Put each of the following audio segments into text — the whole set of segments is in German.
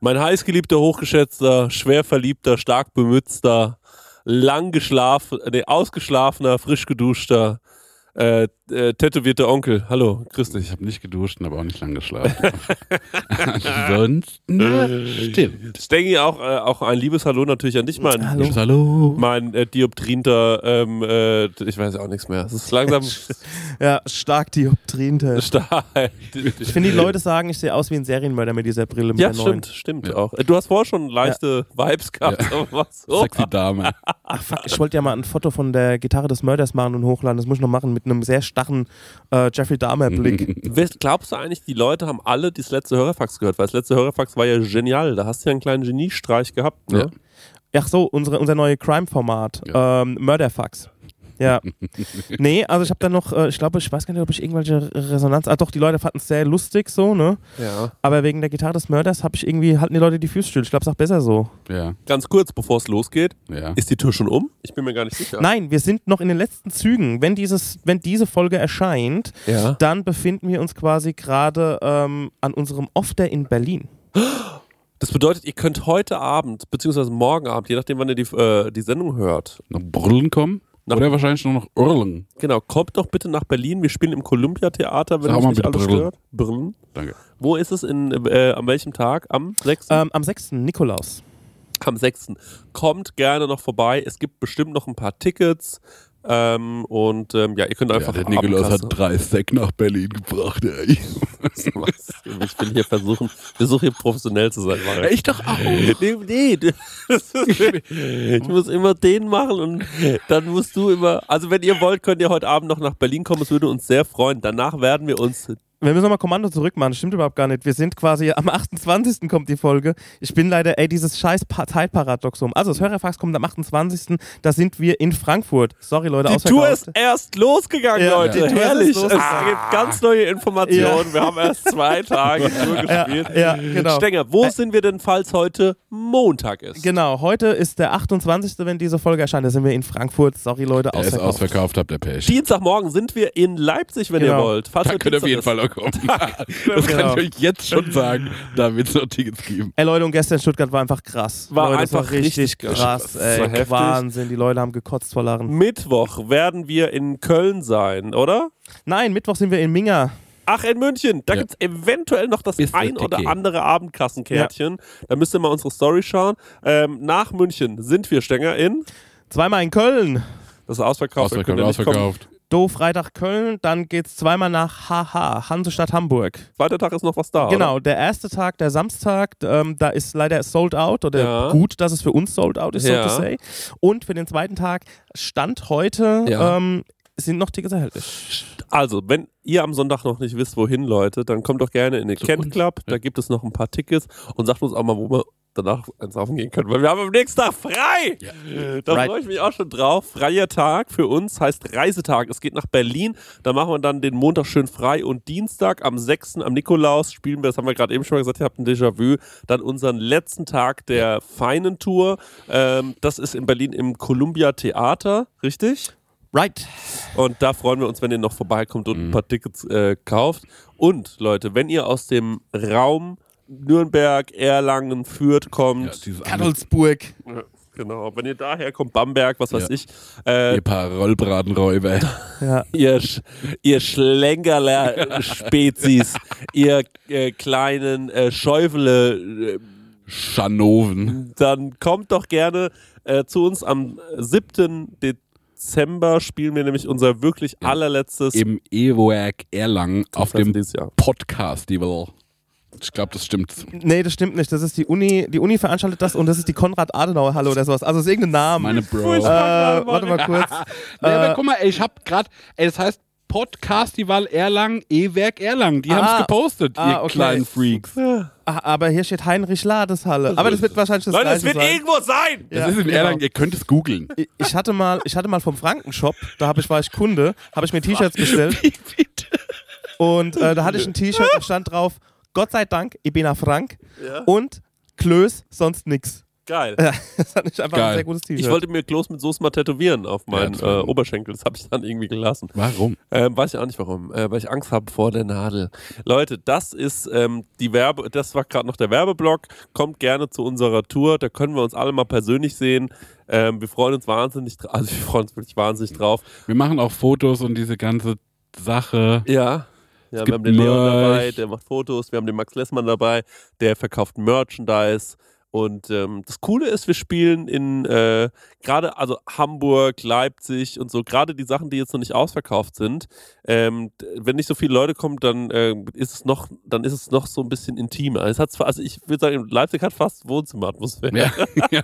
Mein heißgeliebter, hochgeschätzter, schwer verliebter, stark bemützter, lang geschlafen, nee, ausgeschlafener, frisch geduschter, äh, äh, tätowierter Onkel. Hallo, grüß Ich dich. habe nicht geduscht, aber auch nicht lang geschlafen. Ansonsten stimmt. Stengi, auch, äh, auch ein liebes Hallo natürlich an dich, mein, Hallo. Hallo. mein äh, dioptrinter, ähm, äh, ich weiß auch nichts mehr. Es ist langsam Ja, stark Dioptrien-Test. stark. Ich finde, die Leute sagen, ich sehe aus wie ein Serienmörder mit dieser Brille mit Ja, der neuen. stimmt, stimmt Ja. auch. Äh, Du hast vorher schon leichte Vibes gehabt, Ja. aber was so. Sexy Dame. Ach, fuck, ich wollte ja mal ein Foto von der Gitarre des Mörders machen und hochladen. Das muss ich noch machen mit einem sehr starren äh, Jeffrey Dahmer-Blick. Glaubst du eigentlich, die Leute haben alle das letzte Hörerfax gehört? Weil das letzte Hörerfax war ja genial. Da hast du ja einen kleinen Geniestreich gehabt. Ne? Ja. Ach so, unsere, unser neue Crime-Format. Ja. Ähm, Murderfax. Ja. nee, also ich habe dann noch, äh, ich glaube, ich weiß gar nicht, ob ich irgendwelche Resonanz. Ah, doch, die Leute fanden es sehr lustig so, ne? Ja. Aber wegen der Gitarre des Mörders habe ich irgendwie, halten die Leute die Füße still. Ich glaube, es ist auch besser so. Ja, Ganz kurz, bevor es losgeht, ja. ist die Tür schon um? Ich bin mir gar nicht sicher. Nein, wir sind noch in den letzten Zügen. Wenn, dieses, wenn diese Folge erscheint, Ja. dann befinden wir uns quasi gerade ähm, an unserem Off-Day in Berlin. Das bedeutet, ihr könnt heute Abend, beziehungsweise morgen Abend, je nachdem, wann ihr die, äh, die Sendung hört, Noch Brüllen kommen? Nach- Oder wahrscheinlich nur noch Urlen. genau, kommt doch bitte nach Berlin. Wir spielen im Columbia-Theater, wenn Sag euch nicht alles Brüllen. stört. Brüllen. Danke. Wo ist es? In, äh, an welchem Tag? Am 6. Ähm, am 6. Nikolaus. am 6. Kommt gerne noch vorbei. Es gibt bestimmt noch ein paar Tickets. Ähm, und ähm, ja, ihr könnt einfach ja, der Nikolaus hat drei Sek nach Berlin gebracht, ey. Ich will hier versuchen, versuche hier professionell zu sein. Marek. Ich doch auch. Nee, nee, ich muss immer den machen und dann musst du immer, also wenn ihr wollt, könnt ihr heute Abend noch nach Berlin kommen, es würde uns sehr freuen. Danach werden wir uns, Wir müssen nochmal Kommando zurückmachen. Stimmt überhaupt gar nicht. Wir sind quasi am 28. kommt die Folge. Ich bin leider, ey, dieses scheiß Pa- Zeitparadoxum. Also, das Hörerfax kommt am 28. Da sind wir in Frankfurt. Sorry, Leute, die ausverkauft. Tour ist erst losgegangen, Ja, Leute. ist Herrlich. Es losgegangen. gibt ganz neue Informationen. Wir haben erst zwei Tage Tour gespielt. ja, genau. Stenger, wo sind wir denn, falls heute Montag ist? Genau, heute ist der 28., wenn diese Folge erscheint. Da sind wir in Frankfurt. Sorry, Leute, Er ist ausverkauft. ausverkauft, habt ihr Pech. Dienstagmorgen sind wir in Leipzig, wenn ihr Genau. wollt. Falls Da könnt ihr auf jeden Fall kommen. Das Genau. kann ich euch jetzt schon sagen. Da wird es noch Tickets geben. Ey Leute, und gestern in Stuttgart war einfach krass. War Leute, einfach richtig, richtig krass. krass. Das war Ey, heftig. Wahnsinn, die Leute haben gekotzt vor Lachen. Mittwoch werden wir in Köln sein, oder? Nein, Mittwoch sind wir in Minga. Ach, in München. Da Ja. gibt es eventuell noch das Ist ein oder andere Abendkassenkärtchen. Da müsst ihr mal unsere Story schauen. Ähm, nach München sind wir Stänger in. Zweimal in Köln. Das ist ausverkauft. Ausverkauft, ausverkauft. Do Freitag Köln, dann geht's zweimal nach HH, Hansestadt Hamburg. Zweiter Tag ist noch was da. Genau, Oder? der erste Tag, der Samstag, ähm, da ist leider sold out oder Ja. gut, dass es für uns sold out ist, Ja. so to say. Und für den zweiten Tag, Stand heute, Ja. ähm, sind noch Tickets erhältlich. Also, wenn ihr am Sonntag noch nicht wisst, wohin, Leute, dann kommt doch gerne in den Zu Kent. Club. Da gibt es noch ein paar Tickets und sagt uns auch mal, wo wir danach ins Saufen gehen können. Weil wir haben am nächsten Tag frei. Da Right. freue ich mich auch schon drauf. Freier Tag für uns heißt Reisetag. Es geht nach Berlin. Da machen wir dann den Montag schön frei und Dienstag am 6. am Nikolaus spielen wir, das haben wir gerade eben schon mal gesagt, ihr habt ein Déjà-vu, dann unseren letzten Tag der feinen Tour. Ähm, das ist in Berlin im Columbia Theater, richtig? Right. Und da freuen wir uns, wenn ihr noch vorbeikommt und Mhm. ein paar Tickets äh, kauft. Und Leute, wenn ihr aus dem Raum Nürnberg, Erlangen, Fürth Ja, kommt, dieses andere, Kadelsburg. genau, wenn ihr daher kommt, Bamberg, was weiß Ja. ich, äh, ihr paar Rollbratenräuber. Ja. ihr, Sch ihr Schlenkerler-Spezies, ihr äh, kleinen äh, Schäufele, äh, Schanoven. dann kommt doch gerne äh, zu uns am 7. Dezember spielen wir nämlich unser wirklich Ja. allerletztes Im E-Werk Erlangen auf dem Jahr. Ich glaube, das stimmt. Nee, das stimmt nicht. Das ist die Uni, die Uni veranstaltet das und das ist die Konrad-Adenauer-Halle oder sowas. Also ist irgendein Name. Meine Bro. äh, warte mal kurz. Nee, aber Äh, guck mal, ey, ich hab grad, ey, das heißt Podcast-Festival Erlangen, E-Werk Erlangen. Die Ah. haben's gepostet, Ah, ihr okay. kleinen Freaks. Ah, aber hier steht Heinrich Ladeshalle. Aber das wird wahrscheinlich das Leute, es gleiche wird sein. irgendwo sein! Das Ja, ist in genau. Erlangen, ihr könnt es googeln. Ich- hatte mal, ich hatte mal vom Frankenshop, da hab ich, war ich Kunde, habe ich mir T-Shirts bestellt. Und äh, da hatte ich ein T-Shirt und stand drauf, Gott sei Dank, ich bin a Frank Ja. und Klöß, sonst nix. Geil. Das fand ich einfach Geil. ein sehr gutes T-Shirt. Ich wollte mir Klos mit Soße mal tätowieren auf meinen das äh, Oberschenkel. Das habe ich dann irgendwie gelassen. Warum? Ähm, weiß ich auch nicht warum, äh, weil ich Angst habe vor der Nadel. Leute, das ist ähm, die Werbe, das war gerade noch der Werbeblock. Kommt gerne zu unserer Tour, da können wir uns alle mal persönlich sehen. Ähm, wir freuen uns wahnsinnig, also wir freuen uns wirklich wahnsinnig drauf. Wir machen auch Fotos und diese ganze Sache. Ja. Ja, wir haben den Leon Merch. dabei, der macht Fotos. Wir haben den Max Lessmann dabei, der verkauft Merchandise. Und ähm, das Coole ist, wir spielen in äh, gerade, also Hamburg, Leipzig und so, gerade die Sachen, die jetzt noch nicht ausverkauft sind. Ähm, wenn nicht so viele Leute kommen, dann äh, ist es noch, dann ist es noch so ein bisschen intimer. Es hat zwar, also ich würde sagen, Leipzig hat fast Wohnzimmeratmosphäre. Ja.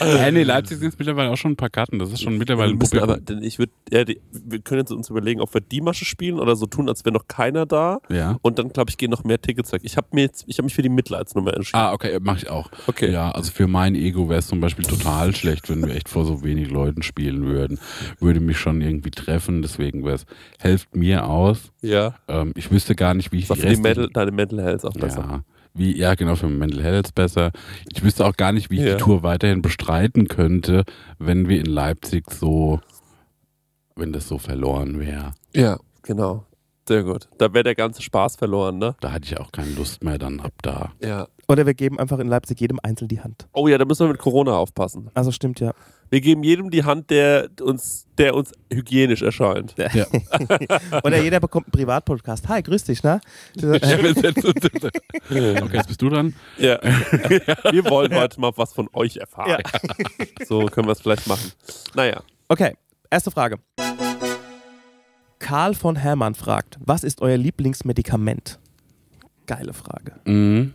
ja. nee, Leipzig sind es mittlerweile auch schon ein paar Karten. Das ist schon mittlerweile ein müssen aber, denn ich würde, ja, die- wir können jetzt uns überlegen, ob wir die Masche spielen oder so tun, als wäre noch keiner da. Ja. Und dann, glaube ich, gehen noch mehr Tickets weg. Ich habe mir jetzt, ich habe mich für die Mitleidsnummer entschieden. Ah, okay, mache ich auch. Okay. Ja, also für mein Ego wäre es zum Beispiel total schlecht, wenn wir echt vor so wenig Leuten spielen würden. Würde mich schon irgendwie treffen, deswegen wäre es, helft mir aus. Ja. Ähm, ich wüsste gar nicht, wie ich war die die Metal, deine Mental Health auch besser. Ja, wie, ja, genau, für Mental Health besser. Ich wüsste auch gar nicht, wie ich Ja. die Tour weiterhin bestreiten könnte, wenn wir in Leipzig so, wenn das so verloren wäre. Ja, genau. Sehr gut. Da wäre der ganze Spaß verloren, ne? Da hatte ich auch keine Lust mehr dann ab da. Ja. Oder wir geben einfach in Leipzig jedem einzeln die Hand. Oh ja, da müssen wir mit Corona aufpassen. Also stimmt ja. Wir geben jedem die Hand, der uns, der uns hygienisch erscheint. Ja. Oder jeder bekommt einen Privatpodcast. Hi, grüß dich, ne? okay, jetzt bist du dran. Ja. wir wollen heute mal was von euch erfahren. So können wir es vielleicht machen. Naja. Okay, erste Frage. Karl von Hermann fragt, was ist euer Lieblingsmedikament? Geile Frage. Mhm.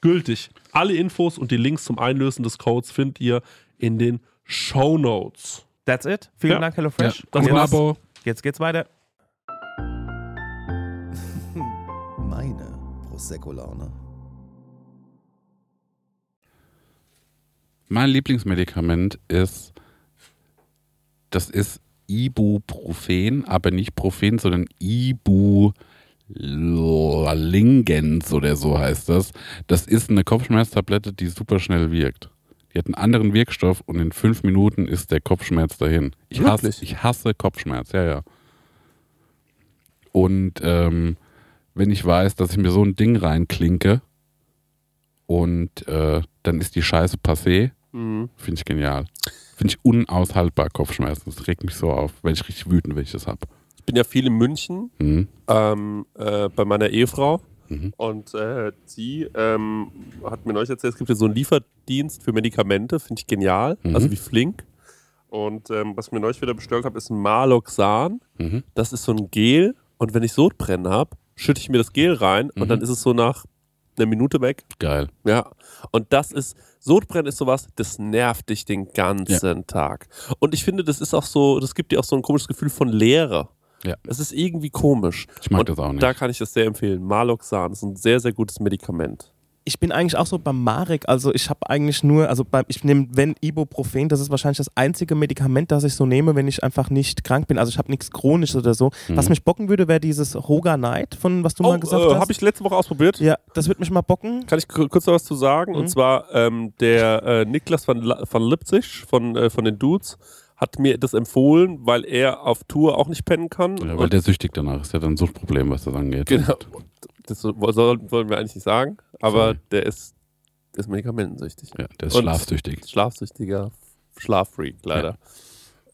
gültig. Alle Infos und die Links zum Einlösen des Codes findet ihr in den Show Notes. That's it. Vielen Ja. Dank, Ja. HelloFresh. Das Gutes war's. Abo. Jetzt geht's weiter. Meine Prosecco-Laune. Mein Lieblingsmedikament ist, das ist Ibuprofen, aber nicht Profen, sondern Ibulingens oder so heißt das. Das ist eine Kopfschmerztablette, die super schnell wirkt. Die hat einen anderen Wirkstoff und in fünf Minuten ist der Kopfschmerz dahin. Ich hasse, ich hasse Kopfschmerz, ja, ja. Und ähm, wenn ich weiß, dass ich mir so ein Ding reinklinke und äh, dann ist die Scheiße passé, Mhm. Finde ich genial. Finde ich unaushaltbar Kopfschmerzen. Das regt mich so auf, wenn ich richtig wütend, wenn ich das habe. Ich bin ja viel in München Mhm. ähm, äh, bei meiner Ehefrau. Mhm. Und äh, sie ähm, hat mir neulich erzählt, es gibt ja so einen Lieferdienst für Medikamente, finde ich genial, Mhm. also wie flink. Und ähm, was mir neulich wieder bestellt habe, ist ein Maloxan. Mhm. Das ist so ein Gel und wenn ich Sodbrennen habe, schütte ich mir das Gel rein und Mhm. dann ist es so nach einer Minute weg. Geil. Ja, und das ist, Sodbrennen ist sowas, das nervt dich den ganzen Tag. Und ich finde, das ist auch so, das gibt dir auch so ein komisches Gefühl von Leere. Ja. Es ist irgendwie komisch. Ich mag und das auch nicht. Da kann ich das sehr empfehlen. Maloxan ist ein sehr, sehr gutes Medikament. Ich bin eigentlich auch so beim Marek, also ich habe eigentlich nur, also beim, ich nehme, wenn Ibuprofen, das ist wahrscheinlich das einzige Medikament, das ich so nehme, wenn ich einfach nicht krank bin. Also ich habe nichts Chronisches oder so. Mhm. Was mich bocken würde, wäre dieses Hoga Night, von was du mal gesagt äh, hast. habe ich letzte Woche ausprobiert. ja, das wird mich mal bocken. Kann ich ku- kurz noch was zu sagen? Mhm. Und zwar ähm, der äh, Niklas van, La- van Lipzig von, äh, von den Dudes hat mir das empfohlen, weil er auf Tour auch nicht pennen kann. Ja, weil Und- der süchtig danach ist. Der hat ein Suchtproblem, was das angeht. Genau. Das wollen wir eigentlich nicht sagen, aber Sorry. der ist, der ist medikamentensüchtig. Ja, der ist Und- schlafsüchtig. Schlafsüchtiger Schlaffreak, leider.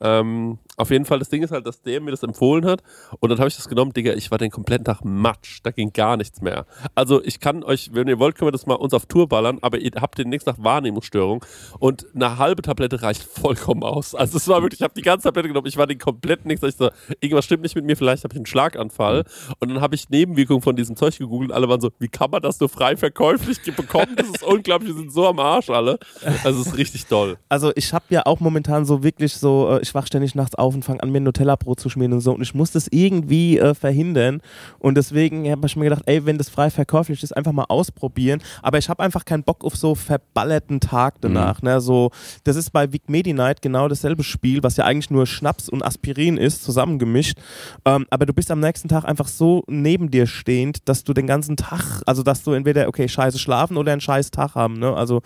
Ähm, auf jeden Fall, das Ding ist halt, dass der mir das empfohlen hat und dann habe ich das genommen, Digga, ich war den kompletten Tag matsch, da ging gar nichts mehr. Also ich kann euch, wenn ihr wollt, können wir das mal uns auf Tour ballern, aber ihr habt den nächsten Tag Wahrnehmungsstörung und eine halbe Tablette reicht vollkommen aus. Also es war wirklich, ich habe die ganze Tablette genommen, ich war den kompletten Tag, ich so, irgendwas stimmt nicht mit mir, vielleicht habe ich einen Schlaganfall und dann habe ich Nebenwirkungen von diesem Zeug gegoogelt und alle waren so, wie kann man das so frei verkäuflich bekommen? Das ist unglaublich, wir sind so am Arsch alle. Also es ist richtig toll. Also ich habe ja auch momentan so wirklich so, äh, ich wach ständig nachts auf und fange an, mir ein Nutella-Brot zu schmieren und so. Und ich muss das irgendwie äh, verhindern. Und deswegen habe ich mir gedacht, ey, wenn das frei verkäuflich ist, einfach mal ausprobieren, aber ich habe einfach keinen Bock auf so verballerten Tag danach, ne, so, das ist bei Vic Medi Night genau dasselbe Spiel, was ja eigentlich nur Schnaps und Aspirin ist, zusammengemischt, ähm, aber du bist am nächsten Tag einfach so neben dir stehend, dass du den ganzen Tag, also dass du entweder, okay, scheiße schlafen oder einen scheiß Tag haben, ne, also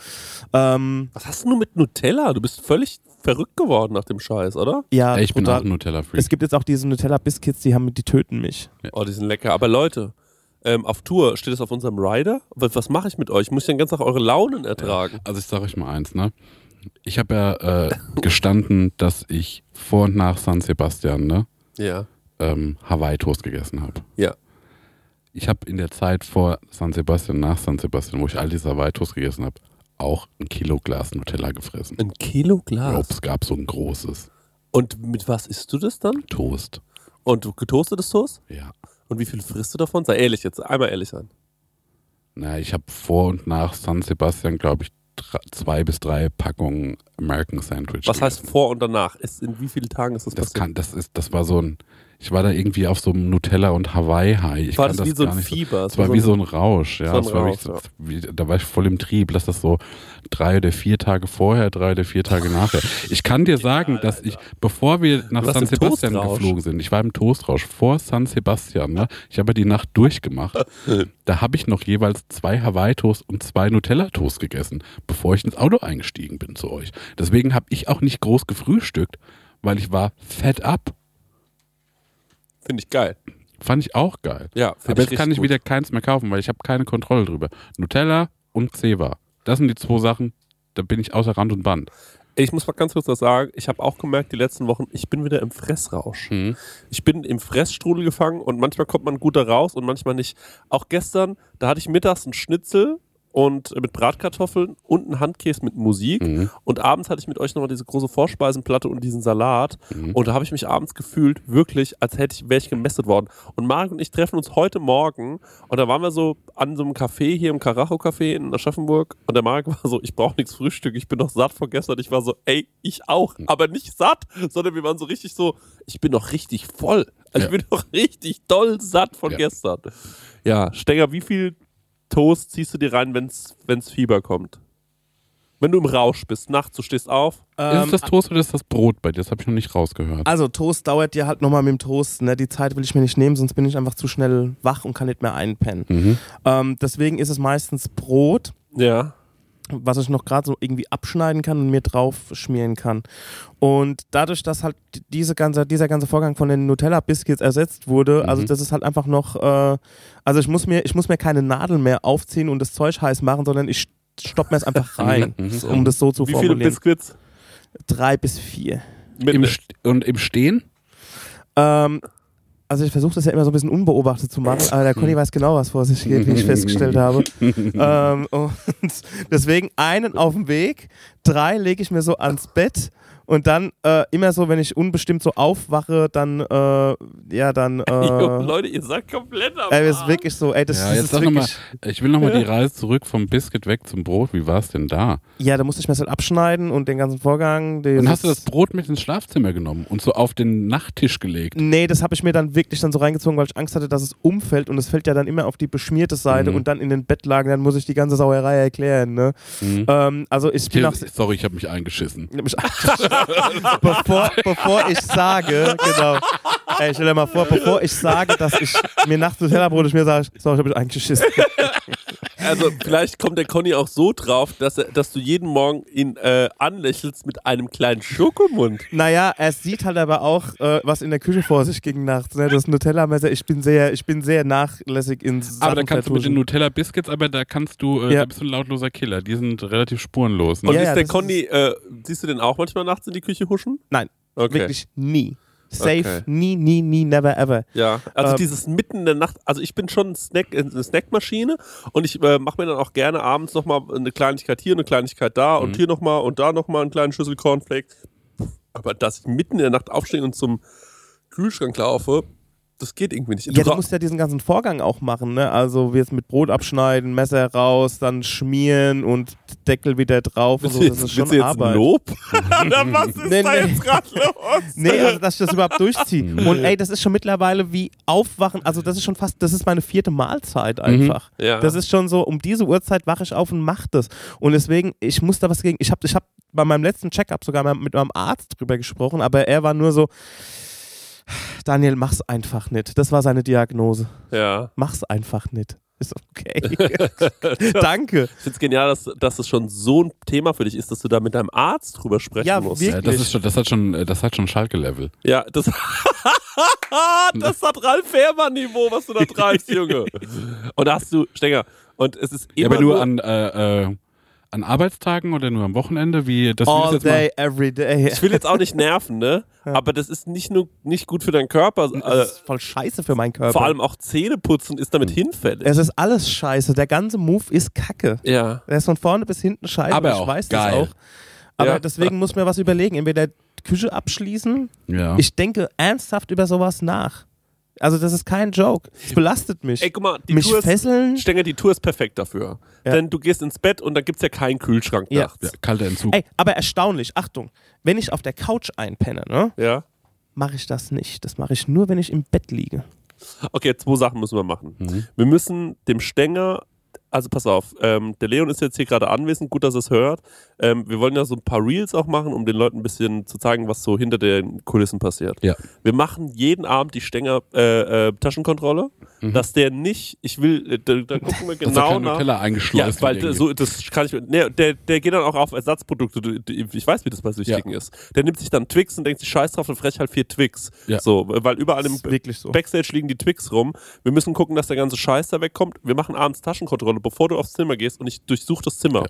ähm, Was hast du nur mit Nutella? Du bist völlig verrückt geworden nach dem Scheiß, oder? ja, Ey, ich bin auch ein Nutella-Freak. Es gibt jetzt auch diese Nutella-Biscuits, die haben, die töten mich. Oh, die sind lecker. Aber Leute, ähm, auf Tour steht es auf unserem Rider. Was, was mache ich mit euch? Muss ich den ganzen Tag eure Launen ertragen? Also ich sage euch mal eins, ne? Ich habe ja äh, gestanden, dass ich vor und nach San Sebastian, ne? Ja. ähm, Hawaii-Toast gegessen habe. Ja. Ich habe in der Zeit vor San Sebastian, nach San Sebastian, wo ich all diese Hawaii-Toast gegessen habe, auch ein Kilo Glas Nutella gefressen. Ein Kilo Ich Glas. glaube, es gab so ein großes Und mit was isst du das dann? Toast. Und getoastetes Toast? Ja. Und wie viel frisst du davon? Sei ehrlich jetzt, einmal ehrlich sein. Na, ich habe vor und nach San Sebastian, glaube ich, zwei bis drei Packungen American Sandwich. Was heißt gegessen. vor und danach? Ist, in wie vielen Tagen ist das, das passiert? kann, das ist, das war so ein, Ich war da irgendwie auf so einem Nutella und Hawaii-High. Ich War kann das wie so ein Fieber? Es war wie so ein Rausch, ja. so ein es war Rausch, wie, da war ich voll im Trieb. Lass das so drei oder vier Tage vorher, drei oder vier Tage nachher. Ich kann dir sagen, dass ich, bevor wir nach San Sebastian geflogen sind, ich war im Toastrausch vor San Sebastian, ne? ich habe die Nacht durchgemacht. da habe ich noch jeweils zwei Hawaii-Toast und zwei Nutella-Toast gegessen, bevor ich ins Auto eingestiegen bin zu euch. Deswegen habe ich auch nicht groß gefrühstückt, weil ich war fett ab. Finde ich geil. Fand ich auch geil. Ja, Aber jetzt kann ich wieder keins mehr kaufen, weil ich habe keine Kontrolle drüber. Nutella und Ceva. Das sind die zwei Sachen, da bin ich außer Rand und Band. Ich muss mal ganz kurz was sagen. Ich habe auch gemerkt, die letzten Wochen, ich bin wieder im Fressrausch. Mhm. Ich bin im Fressstrudel gefangen und manchmal kommt man gut da raus und manchmal nicht. Auch gestern, da hatte ich mittags einen Schnitzel und mit Bratkartoffeln und einen Handkäse mit Musik. Mhm. Und abends hatte ich mit euch nochmal diese große Vorspeisenplatte und diesen Salat. Mhm. Und da habe ich mich abends gefühlt, wirklich, als hätte ich, wäre ich gemästet worden. Und Marc und ich treffen uns heute Morgen und da waren wir so an so einem Café hier im Karacho-Café in Aschaffenburg und der Marc war so, ich brauche nichts Frühstück, ich bin noch satt von gestern. Ich war so, ey, ich auch. Mhm. Aber nicht satt, sondern wir waren so richtig so, ich bin noch richtig voll. Also Ja. ich bin noch richtig doll satt von Ja. gestern. Ja, Stenger, wie viel Toast ziehst du dir rein, wenn's, wenn's Fieber kommt? Wenn du im Rausch bist, nachts, du stehst auf. ist es das Toast oder ist das Brot bei dir? Das habe ich noch nicht rausgehört. Also Toast dauert dir halt nochmal mit dem Toast. Ne? Die Zeit will ich mir nicht nehmen, sonst bin ich einfach zu schnell wach und kann nicht mehr einpennen. Mhm. Ähm, deswegen ist es meistens Brot, Ja. Was ich noch gerade so irgendwie abschneiden kann und mir drauf schmieren kann. Und dadurch, dass halt diese ganze, dieser ganze Vorgang von den Nutella-Biscuits ersetzt wurde, also Mhm. das ist halt einfach noch, äh, also ich muss mir, ich muss mir keine Nadel mehr aufziehen und das Zeug heiß machen, sondern ich stopp mir es einfach rein, Mhm. um das so zu Wie viele formulieren. Biscuits? Drei bis vier. Im und im Stehen? Ähm, also ich versuche das ja immer so ein bisschen unbeobachtet zu machen, aber der Conny weiß genau, was vor sich geht, wie ich festgestellt habe. ähm, und deswegen einen auf dem Weg, drei lege ich mir so ans Bett und dann äh, immer so, wenn ich unbestimmt so aufwache, dann äh, ja dann Jo, äh, Leute, ihr seid komplett am ey, ist wirklich so, ey, das, ja, das jetzt ist wirklich, ich will nochmal die Reise zurück vom Biscuit weg zum Brot. Wie war es denn da? ja, da musste ich mir das halt abschneiden und den ganzen Vorgang. Dann hast du das Brot mit ins Schlafzimmer genommen und so auf den Nachttisch gelegt. Nee, das habe ich mir dann wirklich dann so reingezogen, weil ich Angst hatte, dass es umfällt und es fällt ja dann immer auf die beschmierte Seite Mhm. und dann in den Bettlagen, dann muss ich die ganze Sauerei erklären. Ne? Mhm. Ähm, also ich bin nach, Sorry, ich habe mich eingeschissen. Ich hab mich angeschaut. bevor, bevor ich sage, genau. Ey, stell dir mal vor, bevor ich sage, dass ich mir nachts Nutella-Brot ich mir sage, so, ich hab mich eingeschissen. Also vielleicht kommt der Conny auch so drauf, dass, er, dass du jeden Morgen ihn äh, anlächelst mit einem kleinen Schokomund. Naja, er sieht halt aber auch, äh, was in der Küche vor sich ging nachts. Ne? Das Nutella-Messer, ich bin sehr, ich bin sehr nachlässig ins Aber da kannst du mit den Nutella Biscuits, aber da kannst du, äh, Ja. da bist du ein lautloser Killer. Die sind relativ spurenlos. Und Ne? Ja, ist ja, der Conny, äh, siehst du den auch manchmal nachts in die Küche huschen? Nein, Okay. wirklich nie. Safe, Okay. nie, nie, nie, never ever. Ja, also Ähm, dieses mitten in der Nacht, also ich bin schon ein Snack, äh, eine Snackmaschine und ich äh, mache mir dann auch gerne abends nochmal eine Kleinigkeit hier, eine Kleinigkeit da und Mhm. hier nochmal und da nochmal einen kleinen Schüssel Cornflakes. Aber dass ich mitten in der Nacht aufstehe und zum Kühlschrank laufe, das geht irgendwie nicht. Ja, du musst ja diesen ganzen Vorgang auch machen, ne? Also wie jetzt mit Brot abschneiden, Messer raus, dann schmieren und Deckel wieder drauf und so. Das ist schon jetzt ein Arbeit. Lob? Oder was ist Nee, da nee. jetzt gerade los? Nee, also dass ich das überhaupt durchziehe. Und ey, das ist schon mittlerweile wie Aufwachen, also das ist schon fast, das ist meine vierte Mahlzeit einfach. Ja. Das ist schon so, um diese Uhrzeit wache ich auf und mach das. Und deswegen, ich muss da was gegen, ich habe ich hab bei meinem letzten Checkup sogar mal mit meinem Arzt drüber gesprochen, aber er war nur so, Daniel, mach's einfach nicht. Das war seine Diagnose. ja. Mach's einfach nicht. Ist okay. Danke. Ich finde es genial, dass, dass es schon so ein Thema für dich ist, dass du da mit deinem Arzt drüber sprechen Ja, musst. wirklich. Ja, das, ist schon, das hat schon, äh, das hat schon Schalke-Level. Ja, das, das hat Ralf Fährmann-Niveau, was du da treibst, Junge. Und da hast du, Stenger, und es ist Ja, immer aber nur nur, an, äh, äh, an Arbeitstagen oder nur am Wochenende? Wie, das All jetzt mal- day, every day. ich will jetzt auch nicht nerven, ne? Aber das ist nicht nur nicht gut für deinen Körper, äh, Das ist voll scheiße für meinen Körper. vor allem auch Zähneputzen ist damit hinfällig. es ist alles scheiße. Der ganze Move ist kacke. ja. Der ist von vorne bis hinten scheiße. Aber ich auch weiß geil. das auch. Aber Ja. deswegen muss mir was überlegen. Entweder Küche abschließen. Ja. Ich denke ernsthaft über sowas nach. Also das ist kein Joke. Es belastet mich. Ey, guck mal, die mich Tour ist, fesseln. Stenger, die Tour ist perfekt dafür. Ja. Denn du gehst ins Bett und da gibt es ja keinen Kühlschrank Ja. nachts. ja, kalter Entzug. Ey, aber erstaunlich. Achtung. Wenn ich auf der Couch einpenne, ne? Ja. mache ich das nicht. Das mache ich nur, wenn ich im Bett liege. Okay, zwei Sachen müssen wir machen. Mhm. Wir müssen dem Stänger, also pass auf, ähm, der Leon ist jetzt hier gerade anwesend, gut, dass er es hört. Ähm, wir wollen ja so ein paar Reels auch machen, um den Leuten ein bisschen zu zeigen, was so hinter den Kulissen passiert. Ja. Wir machen jeden Abend die Stänger äh, äh, Taschenkontrolle, dass der nicht, ich will, äh, da, da gucken wir genau kein nach. Nutella Ja, eingeschleust weil d- irgendwie. so, das kann ich. Nee, der, der geht dann auch auf Ersatzprodukte. Du- du- Ich weiß, wie das bei Süchtigen ist. Der nimmt sich dann Twix und denkt sich Scheiß drauf und frech halt vier Twix. Ja. So, weil überall im so. Backstage liegen die Twix rum. Wir müssen gucken, dass der ganze Scheiß da wegkommt. Wir machen abends Taschenkontrolle, bevor du aufs Zimmer gehst und ich durchsuche das Zimmer. Ja.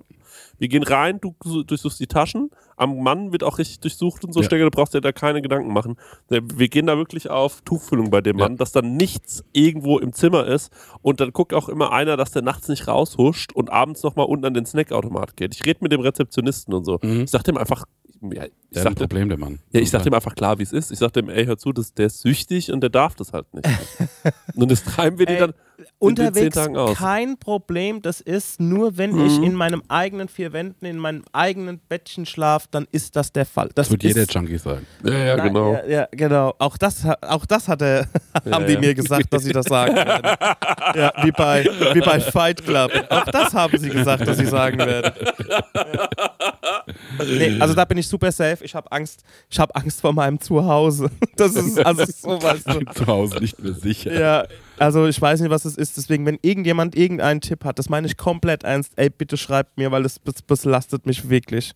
Wir gehen rein, du su- durchsuchst die Taschen. Am Mann wird auch richtig durchsucht und so. Ja. Stecker, du brauchst dir da keine Gedanken machen. Wir gehen da wirklich auf Tuchfüllung bei dem Ja. Mann, dass dann nichts irgendwo im Zimmer ist. Und dann guckt auch immer einer, dass der nachts nicht raushuscht und abends nochmal unten an den Snackautomat geht. Ich rede mit dem Rezeptionisten und so. Mhm. Ich sag dem einfach, ja, ich Der sag ein dem, Problem, der Mann. ja, ich sag dem einfach klar, wie es ist. Ich sag dem, ey, hör zu, das, der ist süchtig und der darf das halt nicht. und das treiben wir die Ey, dann den zehn Unterwegs kein Problem. Das ist nur, wenn ich in meinem eigenen vier Wänden, in meinem eigenen Bettchen schlafe, dann ist das der Fall. Das Das wird ist, jeder Junkie sagen. Ja, ja, Nein, genau. Ja, ja, genau. Auch das, auch das hat er, haben Ja, die ja. mir gesagt, dass sie das sagen werden. ja, wie bei, wie bei Fight Club. Auch das haben sie gesagt, dass sie sagen werden. Ja. Nee, also da bin ich super safe. Ich habe Angst, ich habe Angst vor meinem Zuhause. Das ist also so, weißt du. Zu Hause nicht mehr sicher. Ja, also ich weiß nicht, was es ist. Deswegen, wenn irgendjemand irgendeinen Tipp hat, das meine ich komplett ernst. Ey, bitte schreibt mir, weil das, das belastet mich wirklich.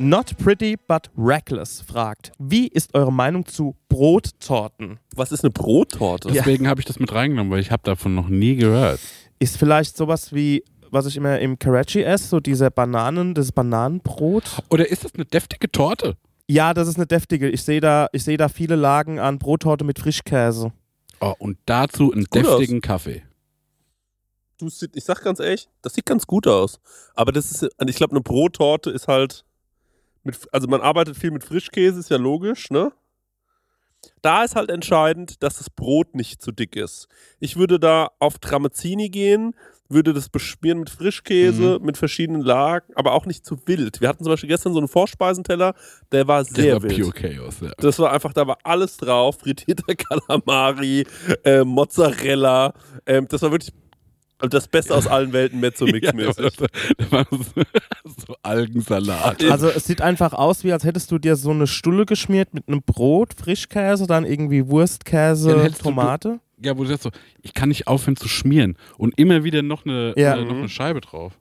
Not pretty, but reckless fragt, wie ist eure Meinung zu Brottorten? Was ist eine Brottorte? Deswegen habe ich das mit reingenommen, weil ich habe davon noch nie gehört. Ist vielleicht sowas wie, was ich immer im Karachi esse, so diese Bananen, das Bananenbrot? Oder ist das eine deftige Torte? Ja, das ist eine deftige. Ich sehe da, ich sehe da viele Lagen an Brottorte mit Frischkäse. Oh, und dazu einen Gut aus. deftigen Kaffee. Du, ich sag ganz ehrlich, das sieht ganz gut aus. Aber das ist, ich glaube, eine Brottorte ist halt, mit, also man arbeitet viel mit Frischkäse, ist ja logisch, ne? Da ist halt entscheidend, dass das Brot nicht zu dick ist. Ich würde da auf Tramezzini gehen, würde das beschmieren mit Frischkäse, mit verschiedenen Lagen, aber auch nicht zu wild. Wir hatten zum Beispiel gestern so einen Vorspeisenteller, der war Der sehr war wild. pure Chaos, ja. Das war einfach, da war alles drauf. Frittierter Kalamari, äh, Mozzarella. Ähm, das war wirklich das Beste aus allen Welten, Ja, Mezzo-Mix-mäßig. da war so, so Algensalat. Also es sieht einfach aus, wie als hättest du dir so eine Stulle geschmiert mit einem Brot, Frischkäse, dann irgendwie Wurstkäse, hättest du- Tomate. Ja, wo du sagst so, ich kann nicht aufhören zu schmieren. Und immer wieder noch eine, Ja. äh, noch eine Scheibe drauf.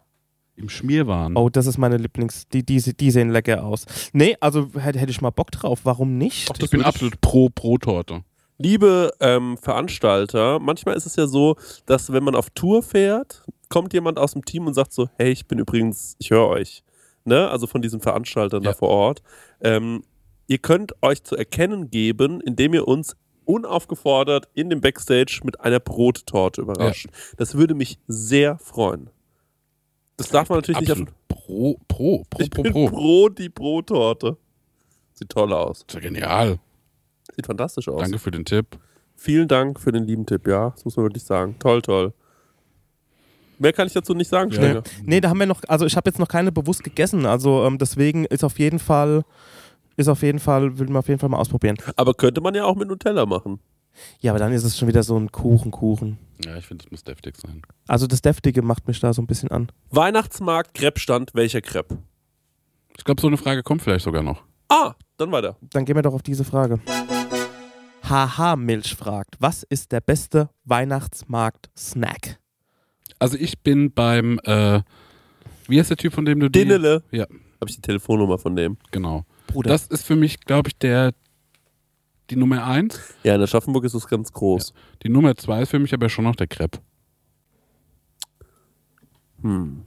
Im Schmierwaren. Oh, das ist meine Lieblings. Die, die, die sehen lecker aus. Nee, also hätte, hätte ich mal Bock drauf. Warum nicht? Ach, ich bin absolut pro Pro-Torte. Liebe ähm, Veranstalter, manchmal ist es ja so, dass wenn man auf Tour fährt, kommt jemand aus dem Team und sagt so, hey, ich bin übrigens, ich höre euch. Ne? Also von diesen Veranstaltern Ja. da vor Ort. Ähm, ihr könnt euch zu erkennen geben, indem ihr uns unaufgefordert in dem Backstage mit einer Brottorte überrascht. Das würde mich sehr freuen. Das darf man natürlich Absolut nicht pro, pro, pro, Ich pro, bin pro. pro die Brottorte. Sieht toll aus. Das ist ja genial. Sieht fantastisch aus. Danke für den Tipp. Vielen Dank für den lieben Tipp, ja. Das muss man wirklich sagen. Toll, toll. Mehr kann ich dazu nicht sagen, Ja. Stenger. Nee, da haben wir noch, also ich habe jetzt noch keine bewusst gegessen. Also ähm, deswegen ist auf jeden Fall, ist auf jeden Fall, will man auf jeden Fall mal ausprobieren. Aber könnte man ja auch mit Nutella machen. Ja, aber dann ist es schon wieder so ein Kuchen, Kuchen. Ja, ich finde, das muss deftig sein. Also das Deftige macht mich da so ein bisschen an. Weihnachtsmarkt, Crepe-Stand, welcher Crepe? Ich glaube, so eine Frage kommt vielleicht sogar noch. Ah, dann weiter. Dann gehen wir doch auf diese Frage. Haha Milch fragt, was ist der beste Weihnachtsmarkt-Snack? Also ich bin beim, äh, wie heißt der Typ, von dem du die... Dinnele. Ja, Habe ich die Telefonnummer von dem. genau. Bruder. Das ist für mich, glaube ich, der die Nummer eins. Ja, in Aschaffenburg ist es ganz groß. Die Nummer zwei ist für mich aber schon noch der Crepe. Hm.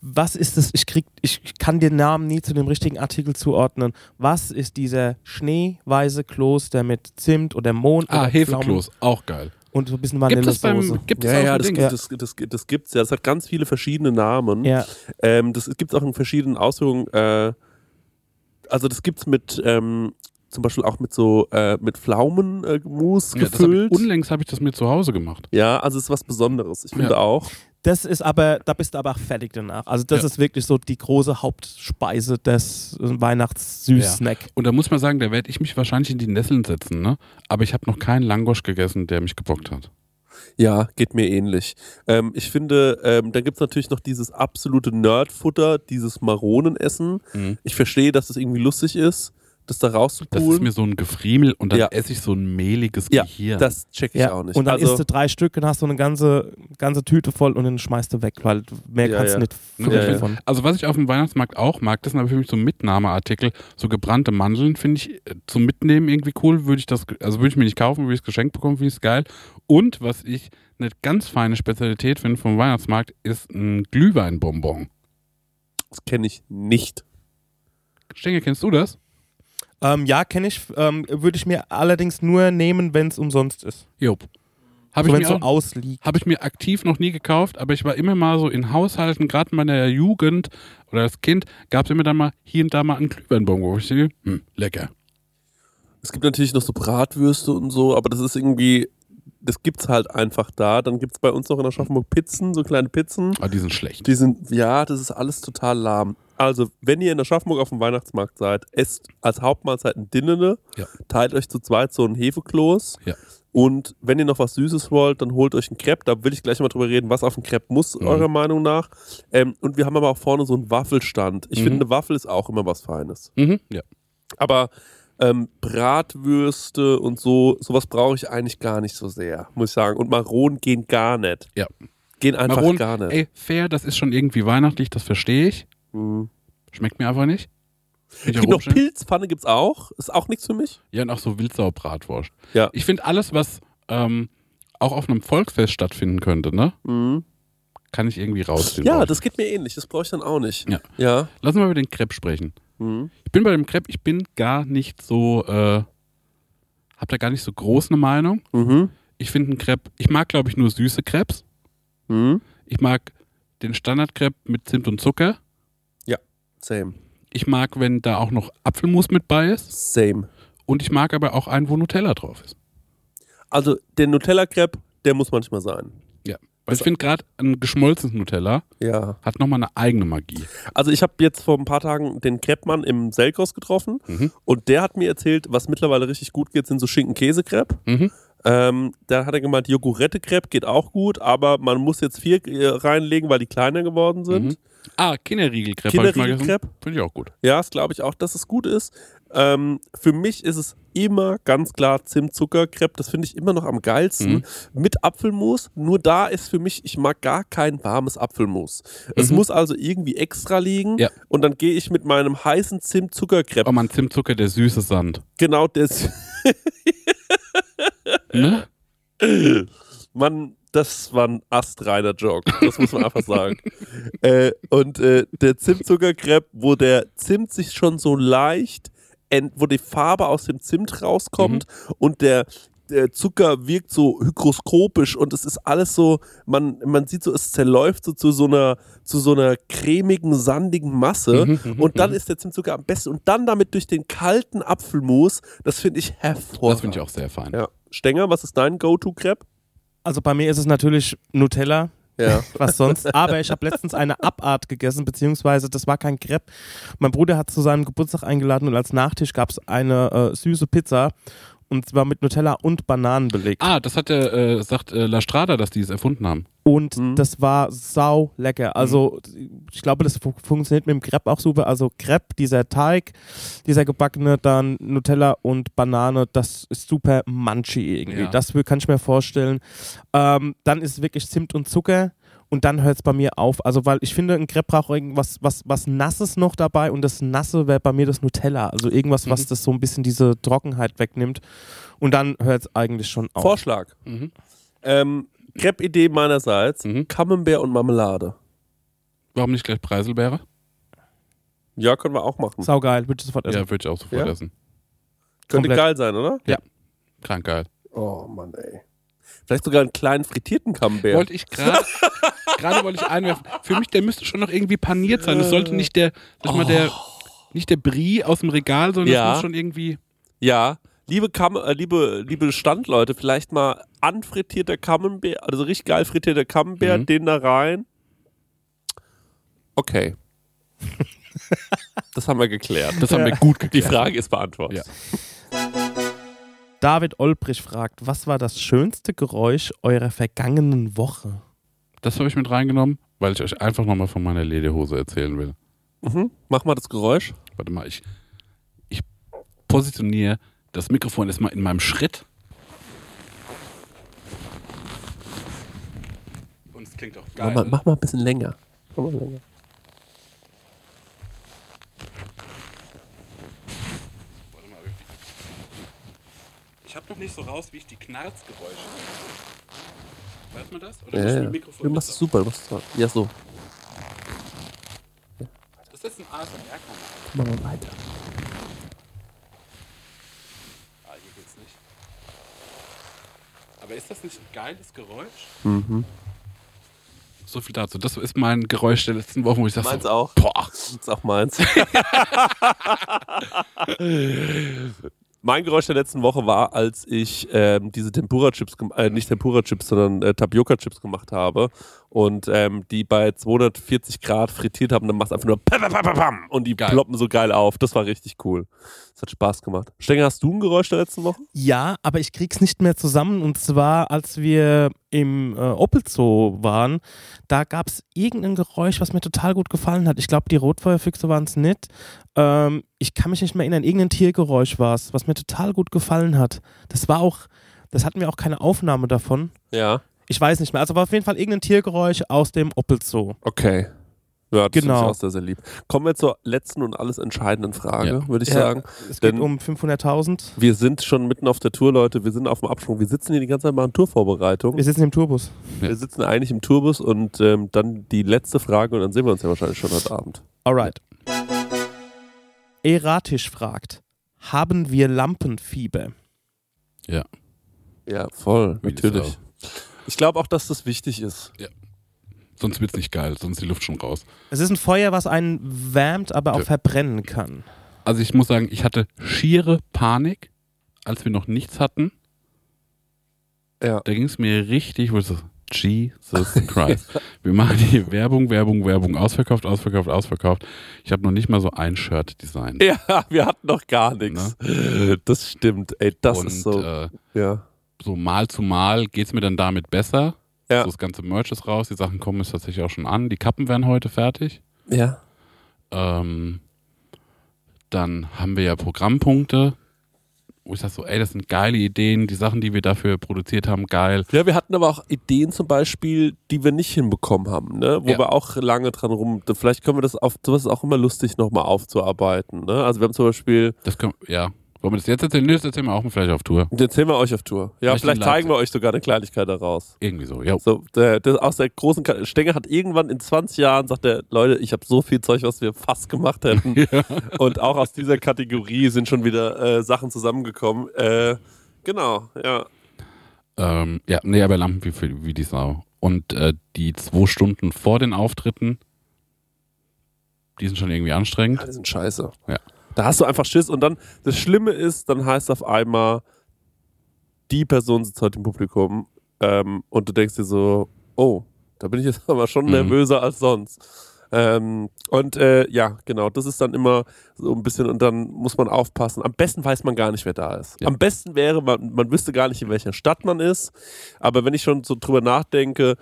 Was ist es? Ich krieg, ich kann den Namen nie zu dem richtigen Artikel zuordnen. Was ist dieser schneeweiße Kloß, der mit Zimt oder Mond Ah, oder Hefekloß, auch geil. Und so ein bisschen Gibt es Vanillesoße? beim, gibt es Ja, ja, das, gibt- das, das, das gibt's ja. Das hat ganz viele verschiedene Namen. Ja, Ähm, das gibt es auch in verschiedenen Ausführungen. Äh, also das gibt's mit ähm, zum Beispiel auch mit so äh, mit Pflaumenmus äh, Ja, das hab gefüllt. ich, unlängst habe ich das mir zu Hause gemacht. ja, also es ist was Besonderes. Ich finde Ja. auch. Das ist aber, da bist du aber auch fertig danach. Also das Ja. ist wirklich so die große Hauptspeise des äh, Weihnachts-Süß-Snack. Und da muss man sagen, da werde ich mich wahrscheinlich in die Nesseln setzen, ne? Aber ich habe noch keinen Langosch gegessen, der mich gebockt hat. Ja, geht mir ähnlich. Ähm, ich finde, ähm, dann gibt es natürlich noch dieses absolute Nerdfutter, dieses Maronenessen. Mhm. Ich verstehe, dass es irgendwie lustig ist, das da Das rauszupulen. ist mir so ein Gefriemel und dann Ja. esse ich so ein mehliges ja, Gehirn. das check ich Ja, auch nicht. und dann also, isst du drei Stück und hast so eine ganze, ganze Tüte voll und dann schmeißt du weg, weil mehr Ja, kannst ja. du nicht Ja, wirklich ja. davon. Also was ich auf dem Weihnachtsmarkt auch mag, das sind aber für mich so Mitnahmeartikel, so gebrannte Mandeln finde ich äh, zum Mitnehmen irgendwie cool, würde ich das, also würde ich mir nicht kaufen, würde ich es geschenkt bekommen, finde ich es geil. Und was ich eine ganz feine Spezialität finde vom Weihnachtsmarkt, ist ein Glühweinbonbon. das kenne ich nicht. Stenge, kennst du das? Ähm, ja, kenne ich. Ähm, Würde ich mir allerdings nur nehmen, wenn es umsonst ist. Jupp. Habe So, ich, wenn es mir so ausliegt. hab ich mir aktiv noch nie gekauft, aber ich war immer mal so in Haushalten, gerade in meiner Jugend oder als Kind, gab es immer dann mal hier und da mal einen Glühweinbonbon, wo ich denke, hm, lecker. Es gibt natürlich noch so Bratwürste und so, aber das ist irgendwie, das gibt's halt einfach da. Dann gibt's bei uns noch in Aschaffenburg Pizzen, so kleine Pizzen. Aber die sind schlecht. Die sind, ja, das ist alles total lahm. Also, wenn ihr in Aschaffenburg auf dem Weihnachtsmarkt seid, esst als Hauptmahlzeit ein Dinnene, Ja. teilt euch zu zweit so ein Hefekloß. Ja. Und wenn ihr noch was Süßes wollt, dann holt euch einen Crepe. Da will ich gleich mal drüber reden, was auf dem Crepe muss, Mhm. eurer Meinung nach. Ähm, und wir haben aber auch vorne so einen Waffelstand. Ich Mhm. finde, eine Waffel ist auch immer was Feines. Mhm, ja. Aber ähm, Bratwürste und so, sowas brauche ich eigentlich gar nicht so sehr, muss ich sagen. Und Maronen gehen gar nicht. Ja. Gehen einfach Maronen, gar nicht. ey, fair, das ist schon irgendwie weihnachtlich, das verstehe ich. Mhm. Schmeckt mir einfach nicht. Ich Es auch gibt noch umstellen. Pilzpfanne, gibt's auch. Ist auch nichts für mich. Ja, und auch so Wildsau-Bratwurst. Ja. Ich finde alles, was ähm, auch auf einem Volksfest stattfinden könnte, ne, Mhm. Kann ich irgendwie raus. Ja, das geht mir ähnlich. Das brauche ich dann auch nicht. Ja. Ja. Lass uns mal über den Crepe sprechen. Mhm. Ich bin bei dem Crepe, ich bin gar nicht so, äh, hab da gar nicht so groß eine Meinung. Mhm. Ich finde einen Crepe, ich mag glaube ich nur süße Crepes. Mhm. Ich mag den Standard-Crepe mit Zimt und Zucker. Same. Ich mag, wenn da auch noch Apfelmus mit bei ist. Same. Und ich mag aber auch einen, wo Nutella drauf ist. Also, der Nutella-Crepe, der muss manchmal sein. Ja. Weil ich finde gerade ein geschmolzenes Nutella Ja. hat nochmal eine eigene Magie. Also, ich habe jetzt vor ein paar Tagen den Crepe-Mann im Selkos getroffen Mhm. und der hat mir erzählt, was mittlerweile richtig gut geht, sind so Schinken-Käse-Crepe. Mhm. Ähm, da hat er gemeint, Jogurette-Crepe geht auch gut, aber man muss jetzt vier äh, reinlegen, weil die kleiner geworden sind. Mhm. Ah, gegessen. Kinderriegel-Crepe? Finde ich auch gut. Ja, das glaube ich auch, dass es gut ist. Ähm, für mich ist es immer ganz klar Zimt-Zucker-Crepe. Das finde ich immer noch am geilsten. Mhm. Mit Apfelmus. Nur da ist für mich, ich mag gar kein warmes Apfelmus. Es Mhm. muss also irgendwie extra liegen. Ja. Und dann gehe ich mit meinem heißen Zimt-Zucker-Crepe. Oh man, Zimtzucker, der süße Sand. Genau das. Ne? Mann, das war ein astreiner Joke. Das muss man einfach sagen. äh, und äh, der Zimtzuckercrepe, wo der Zimt sich schon so leicht, wo die Farbe aus dem Zimt rauskommt und der, der Zucker wirkt so hygroskopisch und es ist alles so, man, man sieht so, es zerläuft so zu so einer, zu so einer cremigen, sandigen Masse Mhm, mhm, und dann mhm. ist der Zimtzucker am besten und dann damit durch den kalten Apfelmus, das finde ich hervorragend. Das finde ich auch sehr fein. Ja. Stenger, was ist dein Go-To-Crepe? Also bei mir ist es natürlich Nutella, Ja. was sonst. Aber ich habe letztens eine Abart gegessen, beziehungsweise das war kein Crepe. Mein Bruder hat zu seinem Geburtstag eingeladen und als Nachtisch gab es eine äh, süße Pizza und zwar mit Nutella und Bananen belegt. Ah, das hat der, äh, sagt äh, La Strada, dass die es erfunden haben. Und Mhm. das war sau lecker. Also ich glaube, das fu funktioniert mit dem Crepe auch super. Also Crepe, dieser Teig, dieser gebackene, dann Nutella und Banane, das ist super munchy irgendwie. Ja. Das will- kann ich mir vorstellen. Ähm, dann ist es wirklich Zimt und Zucker. Und dann hört es bei mir auf. Also, weil ich finde, ein Crepe braucht irgendwas was, was Nasses noch dabei und das Nasse wäre bei mir das Nutella. Also irgendwas, was Mhm. das so ein bisschen diese Trockenheit wegnimmt. Und dann hört es eigentlich schon auf. Vorschlag. Mhm. Ähm, Crepe-Idee meinerseits: Mhm. Camembert und Marmelade. Warum nicht gleich Preiselbeere? Ja, können wir auch machen. Saugeil, würde ich sofort essen. Ja, würde ich auch sofort Ja? essen. Könnte komplett. geil sein, oder? Krank geil. Oh Mann, ey. Vielleicht sogar einen kleinen frittierten Camembert. Wollte ich gerade, gerade wollte ich einwerfen. Für mich, der müsste schon noch irgendwie paniert sein. Es sollte nicht der, sag ich mal, der, nicht der Brie aus dem Regal, sondern Ja. es muss schon irgendwie. ja, liebe, Kam äh, liebe, liebe Standleute, vielleicht mal anfrittierter Camembert, also richtig geil frittierter Camembert, Mhm. den da rein. Okay. das haben wir geklärt. Das haben wir gut Die geklärt. Frage ist beantwortet. Ja. David Olbrich fragt, was war das schönste Geräusch eurer vergangenen Woche? Das habe ich mit reingenommen, weil ich euch einfach nochmal von meiner Lederhose erzählen will. Mhm. Mach mal das Geräusch. Warte mal, ich, ich positioniere das Mikrofon erstmal in meinem Schritt. Und es klingt auch Mach geil. mal, mach mal ein bisschen länger. Mach mal länger. Mal, ich habe noch nicht so raus, wie ich die Knarzgeräusche. Hört man das? Oder Ja, ja. dem Du Mikrofon machst es super. Du machst es. Ja, so. Das ist jetzt ein ASMR-Kanal. Mach mal weiter. Ah, hier geht's nicht. Aber ist das nicht ein geiles Geräusch? Mhm. So viel dazu. Das ist mein Geräusch der letzten Woche, wo ich sage, Meins so, auch. boah, Das ist auch meins. mein Geräusch der letzten Woche war, als ich ähm, diese Tempura-Chips, äh, nicht Tempura-Chips, sondern äh, Tapioca-Chips gemacht habe und ähm, die bei 240 Grad frittiert haben, dann machst du einfach nur pam, pam, pam, pam, pam und die Geil. ploppen so geil auf. Das war richtig cool. Das hat Spaß gemacht. Stenger, hast du ein Geräusch der letzten Woche? Ja, aber ich krieg's nicht mehr zusammen. Und zwar, als wir im äh, Opel Zoo waren, da gab's irgendein Geräusch, was mir total gut gefallen hat. Ich glaube, die Rotfeuerfüchse waren es nicht. Ähm, ich kann mich nicht mehr erinnern. Irgendein Tiergeräusch war es, was mir total gut gefallen hat. Das war auch, das hatten wir auch keine Aufnahme davon. Ja. Ich weiß nicht mehr. Also war auf jeden Fall irgendein Tiergeräusch aus dem Opel Zoo. Okay. Ja, das Genau. finde ich auch sehr, sehr lieb. Kommen wir zur letzten und alles entscheidenden Frage, Ja. würde ich Ja. sagen. Es geht Denn- um 500.000. Wir sind schon mitten auf der Tour, Leute. Wir sind auf dem Absprung. Wir sitzen hier die ganze Zeit mal in Tourvorbereitung. Wir sitzen im Tourbus. Wir sitzen eigentlich im Tourbus und ähm, dann die letzte Frage und dann sehen wir uns ja wahrscheinlich schon heute Abend. Alright. Eratisch fragt, haben wir Lampenfieber? ja. Ja, voll, Wie natürlich. Ich glaube auch, dass das wichtig ist. Sonst wird's nicht geil, sonst ist die Luft schon raus. Es ist ein Feuer, was einen wärmt, aber auch Ja. verbrennen kann. Also ich muss sagen, ich hatte schiere Panik, als wir noch nichts hatten. Ja. Da ging es mir richtig, wo ich so, Jesus Christ. wir machen hier Werbung, Werbung, Werbung, ausverkauft, ausverkauft, ausverkauft. Ich habe noch nicht mal so ein Shirt designt. Ja, wir hatten noch gar nichts. Das stimmt, ey, das Und ist so. äh, ja. So mal zu mal geht es mir dann damit besser. Ja. So das ganze Merch ist raus, die Sachen kommen jetzt tatsächlich auch schon an. Die Kappen werden heute fertig. Ja. Ähm, dann haben wir ja Programmpunkte, wo ich sage so, ey, das sind geile Ideen, die Sachen, die wir dafür produziert haben, geil. Ja, wir hatten aber auch Ideen zum Beispiel, die wir nicht hinbekommen haben, ne? wo Ja. wir auch lange dran rum. Vielleicht können wir das auf, sowas ist auch immer lustig nochmal aufzuarbeiten. Ne? Also wir haben zum Beispiel, Das können, ja. Wollen wir das jetzt erzählen? Nee, das erzählen wir auch vielleicht auf Tour. jetzt erzählen wir euch auf Tour. Ja, Vielleicht vielleicht zeigen wir euch sogar eine Kleinigkeit daraus. Irgendwie so, ja. So, der, der aus der großen Ka Stenger hat irgendwann in 20 Jahren sagt er, Leute, ich habe so viel Zeug, was wir fast gemacht hätten. Und auch aus dieser Kategorie sind schon wieder äh, Sachen zusammengekommen. Äh, genau, ja. Ähm, ja, nee, aber Lampen wie, wie die Sau. Und äh, die zwei Stunden vor den Auftritten, die sind schon irgendwie anstrengend. Ja, die sind scheiße. Ja. Da hast du einfach Schiss. Und dann, das Schlimme ist, dann heißt auf einmal, die Person sitzt heute im Publikum ähm, und du denkst dir so, oh, da bin ich jetzt aber schon Mhm. nervöser als sonst. Ähm, und äh, ja, genau, das ist dann immer so ein bisschen und dann muss man aufpassen. Am besten weiß man gar nicht, wer da ist. Ja. Am besten wäre, man, man wüsste gar nicht, in welcher Stadt man ist. Aber wenn ich schon so drüber nachdenke,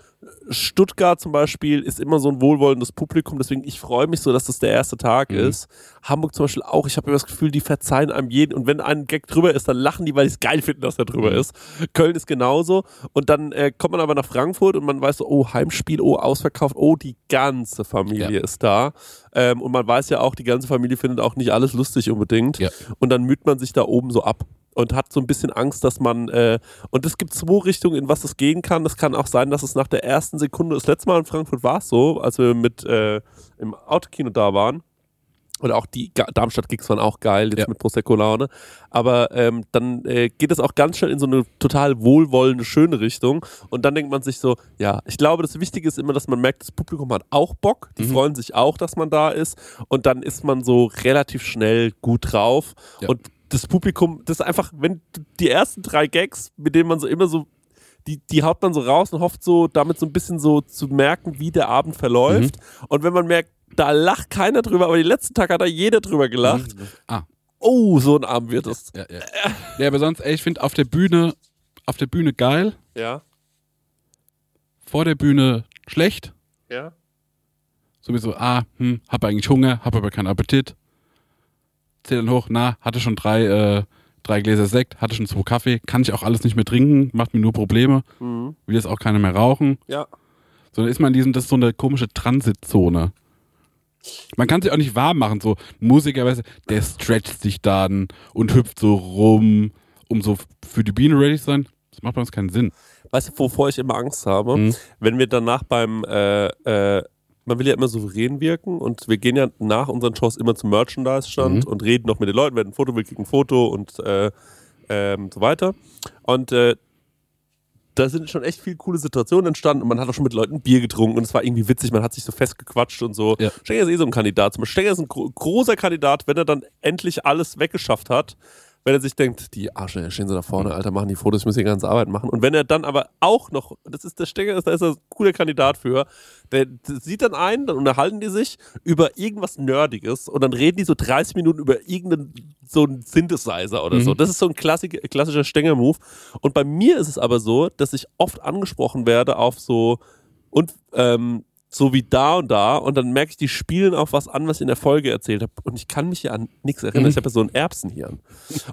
Stuttgart zum Beispiel ist immer so ein wohlwollendes Publikum, deswegen ich freue mich so, dass das der erste Tag Mhm. ist. Hamburg zum Beispiel auch, ich habe immer das Gefühl, die verzeihen einem jeden und wenn ein Gag drüber ist, dann lachen die, weil die es geil finden, dass er drüber Mhm. ist. Köln ist genauso und dann äh, kommt man aber nach Frankfurt und man weiß so, oh, Heimspiel, oh, ausverkauft, oh, die ganze Familie Ja. ist da. Ähm, und man weiß ja auch, die ganze Familie findet auch nicht alles lustig unbedingt. Ja. Und dann müht man sich da oben so ab und hat so ein bisschen Angst, dass man, äh, und es gibt zwei Richtungen, in was es gehen kann. Das kann auch sein, dass es nach der ersten Sekunde, das letzte Mal in Frankfurt war es so, als wir mit äh, im Autokino da waren. Oder auch die Darmstadt-Gigs waren auch geil, jetzt Ja. mit Prosecco-Laune. Aber ähm, dann äh, geht es auch ganz schnell in so eine total wohlwollende, schöne Richtung. Und dann denkt man sich so, ja, ich glaube, das Wichtige ist immer, dass man merkt, das Publikum hat auch Bock. Die Mhm. freuen sich auch, dass man da ist. Und dann ist man so relativ schnell gut drauf. Ja. Und das Publikum, das ist einfach, wenn die ersten drei Gags, mit denen man so immer so, die, die haut man so raus und hofft so, damit so ein bisschen so zu merken, wie der Abend verläuft. Und wenn man merkt, da lacht keiner drüber, aber die letzten Tage hat da jeder drüber gelacht. Ah, Oh, so ein Abend wird es. ja, ja. ja, aber sonst, ey, ich finde auf der Bühne, auf der Bühne geil, Ja, vor der Bühne schlecht. ja. Sowieso, ah, hm, hab eigentlich Hunger, hab aber keinen Appetit. Zähl dann hoch, na, hatte schon drei, äh, drei Gläser Sekt, hatte schon zwei Kaffee, kann ich auch alles nicht mehr trinken, macht mir nur Probleme, Mhm. will jetzt auch keiner mehr rauchen. Ja. So, dann ist man in diesem, das ist so eine komische Transitzone. Man kann sich auch nicht warm machen, so ein Musiker, weißt du, der stretcht sich dann und hüpft so rum, um so für die Biene ready zu sein. Das macht bei uns keinen Sinn. Weißt du, wovor ich immer Angst habe? Mhm. Wenn wir danach beim, äh, äh, man will ja immer souverän wirken und wir gehen ja nach unseren Shows immer zum Merchandise-Stand Mhm. und reden noch mit den Leuten, wer ein Foto will, kriegt ein Foto und äh, ähm, so weiter. Und äh, da sind schon echt viele coole Situationen entstanden und man hat auch schon mit Leuten Bier getrunken und es war irgendwie witzig, man hat sich so festgequatscht und so. Ja. Stenger ist eh so ein Kandidat. Stenger ist ein gro großer Kandidat, wenn er dann endlich alles weggeschafft hat, wenn er sich denkt, die Arsche, stehen sie da vorne, Alter, machen die Fotos, ich muss die ganze Arbeit machen. Und wenn er dann aber auch noch, das ist der Stenger, da ist er ein cooler Kandidat für, der, sieht dann ein, dann unterhalten die sich über irgendwas Nerdiges und dann reden die so 30 Minuten über irgendeinen so einen Synthesizer oder so. Das ist so ein klassik, klassischer Stenger-Move. Und bei mir ist es aber so, dass ich oft angesprochen werde auf so und ähm, so wie da und da und dann merke ich, die spielen auf was an, was ich in der Folge erzählt habe und ich kann mich ja an nichts erinnern. Ich habe ja so ein Erbsenhirn.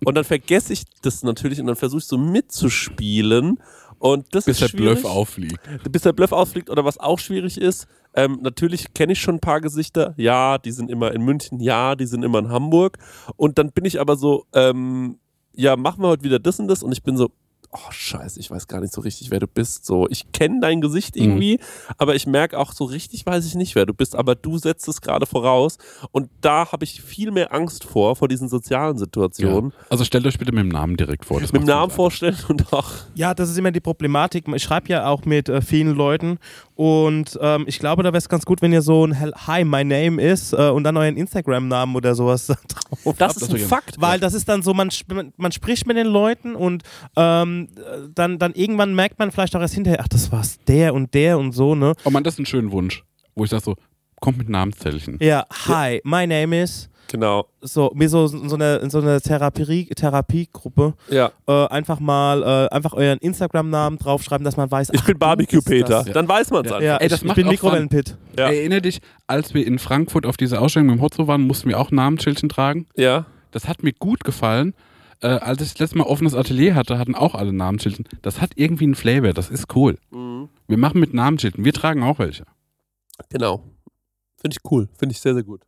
Und dann vergesse ich das natürlich und dann versuche ich so mitzuspielen und das Bis der Bluff auffliegt. bis der Bluff ausfliegt oder was auch schwierig ist. Ähm, natürlich kenne ich schon ein paar Gesichter. Ja, die sind immer in München. Ja, die sind immer in Hamburg. Und dann bin ich aber so, ähm, ja, machen wir heute wieder das und das. Und ich bin so, oh scheiße, ich weiß gar nicht so richtig, wer du bist. So, ich kenne dein Gesicht irgendwie, aber ich merke auch so richtig, weiß ich nicht, wer du bist. Aber du setzt es gerade voraus. Und da habe ich viel mehr Angst vor, vor diesen sozialen Situationen. Ja. Also stellt euch bitte mit dem Namen direkt vor. Das Mit dem Namen vorstellen und auch Ja, das ist immer die Problematik. Ich schreibe ja auch mit äh, vielen Leuten und ähm, ich glaube, da wäre es ganz gut, wenn ihr so ein Hi, my name is äh, und dann euren Instagram-Namen oder sowas drauf das habt. ist ein Fakt. Weil das ist dann so, man, man spricht mit den Leuten und ähm, dann, dann irgendwann merkt man vielleicht auch erst hinterher, ach, das war's der und der und so, ne? Oh man, das ist ein schöner Wunsch, wo ich sage so, kommt mit Namenszettelchen. Ja, hi, my name is. Genau. So, wie so, so eine, so eine Therapie, Therapiegruppe. Ja. Äh, einfach mal, äh, einfach euren Instagram-Namen draufschreiben, dass man weiß, Ich ach, bin du Barbecue bist das. Peter. Dann weiß man es Ja. einfach. Ja, Ey, das ich, bin Mikrowellenpit. Ja. Erinner dich, als wir in Frankfurt auf dieser Ausstellung mit dem Hotzo waren, mussten wir auch Namensschildchen tragen. Ja. Das hat mir gut gefallen. Äh, als ich das letzte Mal offenes Atelier hatte, hatten auch alle Namensschildchen. Das hat irgendwie einen Flavor, das ist cool. Mhm. Wir machen mit Namensschildchen, wir tragen auch welche. Genau. Finde ich cool. Finde ich sehr, sehr gut.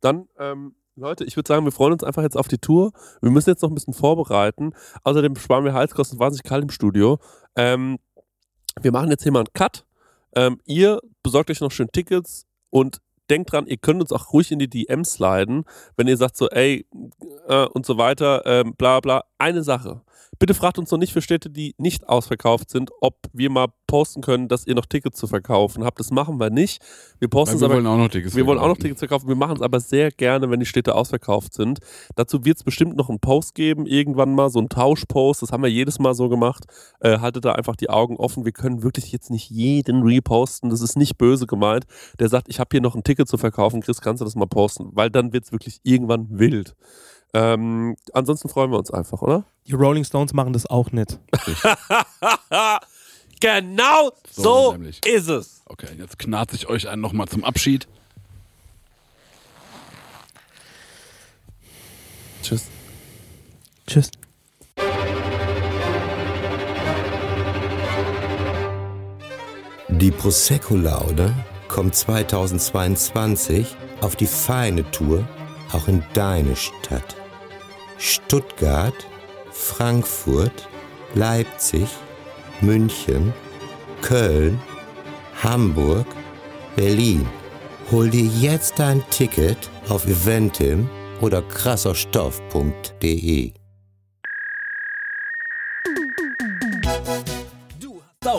Dann, ähm, Leute, ich würde sagen, wir freuen uns einfach jetzt auf die Tour. Wir müssen jetzt noch ein bisschen vorbereiten. Außerdem sparen wir Heizkosten wahnsinnig kalt im Studio. Ähm, wir machen jetzt hier mal einen Cut. Ähm, ihr besorgt euch noch schön Tickets und denkt dran, ihr könnt uns auch ruhig in die DMs sliden, wenn ihr sagt so, ey, äh, und so weiter, ähm, bla bla. Eine Sache. Bitte fragt uns noch nicht für Städte, die nicht ausverkauft sind, ob wir mal posten können, dass ihr noch Tickets zu verkaufen habt. Das machen wir nicht. Wir posten wir aber wollen auch noch Tickets wir wollen auch noch verkaufen. Tickets verkaufen. Wir machen es aber sehr gerne, wenn die Städte ausverkauft sind. Dazu wird es bestimmt noch einen Post geben, irgendwann mal, so einen Tauschpost. Das haben wir jedes Mal so gemacht. Äh, haltet da einfach die Augen offen. Wir können wirklich jetzt nicht jeden reposten. Das ist nicht böse gemeint. Der sagt, ich habe hier noch ein Ticket zu verkaufen. Chris, kannst du das mal posten? Weil dann wird es wirklich irgendwann wild. Ähm, ansonsten freuen wir uns einfach, oder? Die Rolling Stones machen das auch nicht. genau So so, ist es. Okay, jetzt knarze ich euch einen nochmal zum Abschied. Tschüss. Tschüss. Die Prosecco-Laude kommt 2022 auf die feine Tour auch in deine Stadt. Stuttgart, Frankfurt, Leipzig, München, Köln, Hamburg, Berlin. Hol dir jetzt dein Ticket auf eventim oder krasserstoff.de.